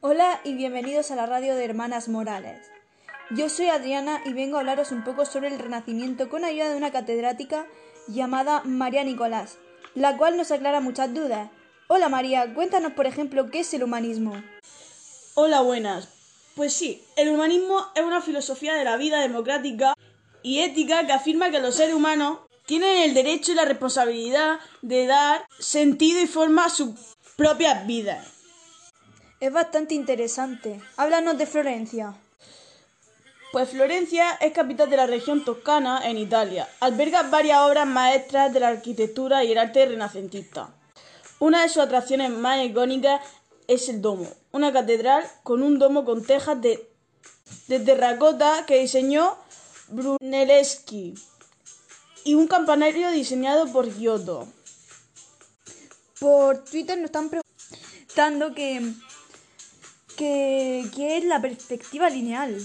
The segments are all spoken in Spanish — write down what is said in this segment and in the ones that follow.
Hola y bienvenidos a la radio de Hermanas Morales. Yo soy Adriana y vengo a hablaros un poco sobre el Renacimiento con ayuda de una catedrática llamada María Nicolás, la cual nos aclara muchas dudas. Hola María, cuéntanos por ejemplo qué es el humanismo. Hola, buenas. Pues sí, el humanismo es una filosofía de la vida democrática y ética que afirma que los seres humanos tienen el derecho y la responsabilidad de dar sentido y forma a sus propias vidas. Es bastante interesante. Háblanos de Florencia. Pues Florencia es capital de la región toscana en Italia. Alberga varias obras maestras de la arquitectura y el arte renacentista. Una de sus atracciones más icónicas es el domo, una catedral con un domo con tejas de, de terracota que diseñó Brunelleschi y un campanario diseñado por Giotto. Por Twitter nos están preguntando que, que qué es la perspectiva lineal.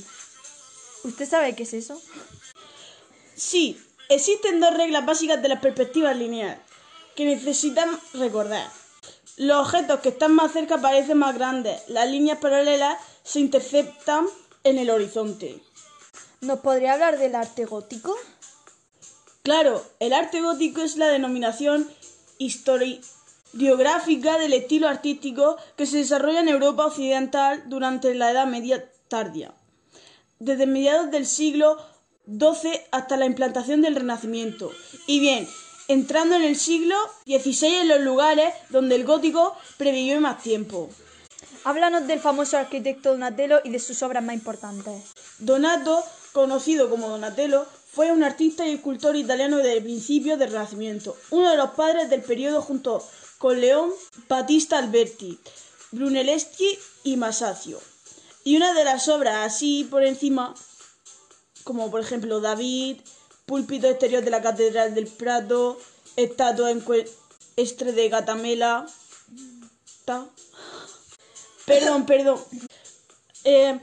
¿Usted sabe qué es eso? Sí, existen dos reglas básicas de la perspectiva lineal que necesitan recordar. Los objetos que están más cerca parecen más grandes. Las líneas paralelas se interceptan en el horizonte. ¿Nos podría hablar del arte gótico? Claro, el arte gótico es la denominación historiográfica del estilo artístico que se desarrolla en Europa occidental durante la Edad Media tardía, desde mediados del siglo XII hasta la implantación del Renacimiento. Y bien, entrando en el siglo XVI en los lugares donde el gótico previvió más tiempo. Háblanos del famoso arquitecto Donatello y de sus obras más importantes. Donato, conocido como Donatello, fue un artista y escultor italiano de principios del Renacimiento, uno de los padres del periodo junto con León Battista Alberti, Brunelleschi y Masaccio. Y una de las obras así por encima, como por ejemplo David, púlpito exterior de la Catedral del Prato, estatua en estre de Gatamela. Perdón, perdón. Eh,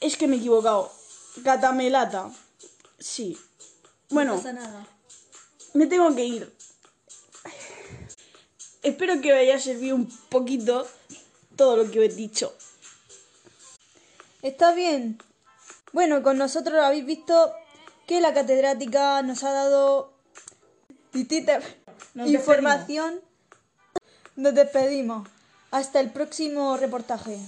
es que me he equivocado. Gatamelata. Sí. Bueno, No pasa nada. me tengo que ir. Espero que haya servido un poquito todo lo que os he dicho. Está bien. Bueno, con nosotros habéis visto que la catedrática nos ha dado distinta Nos información. Nos despedimos. Hasta el próximo reportaje.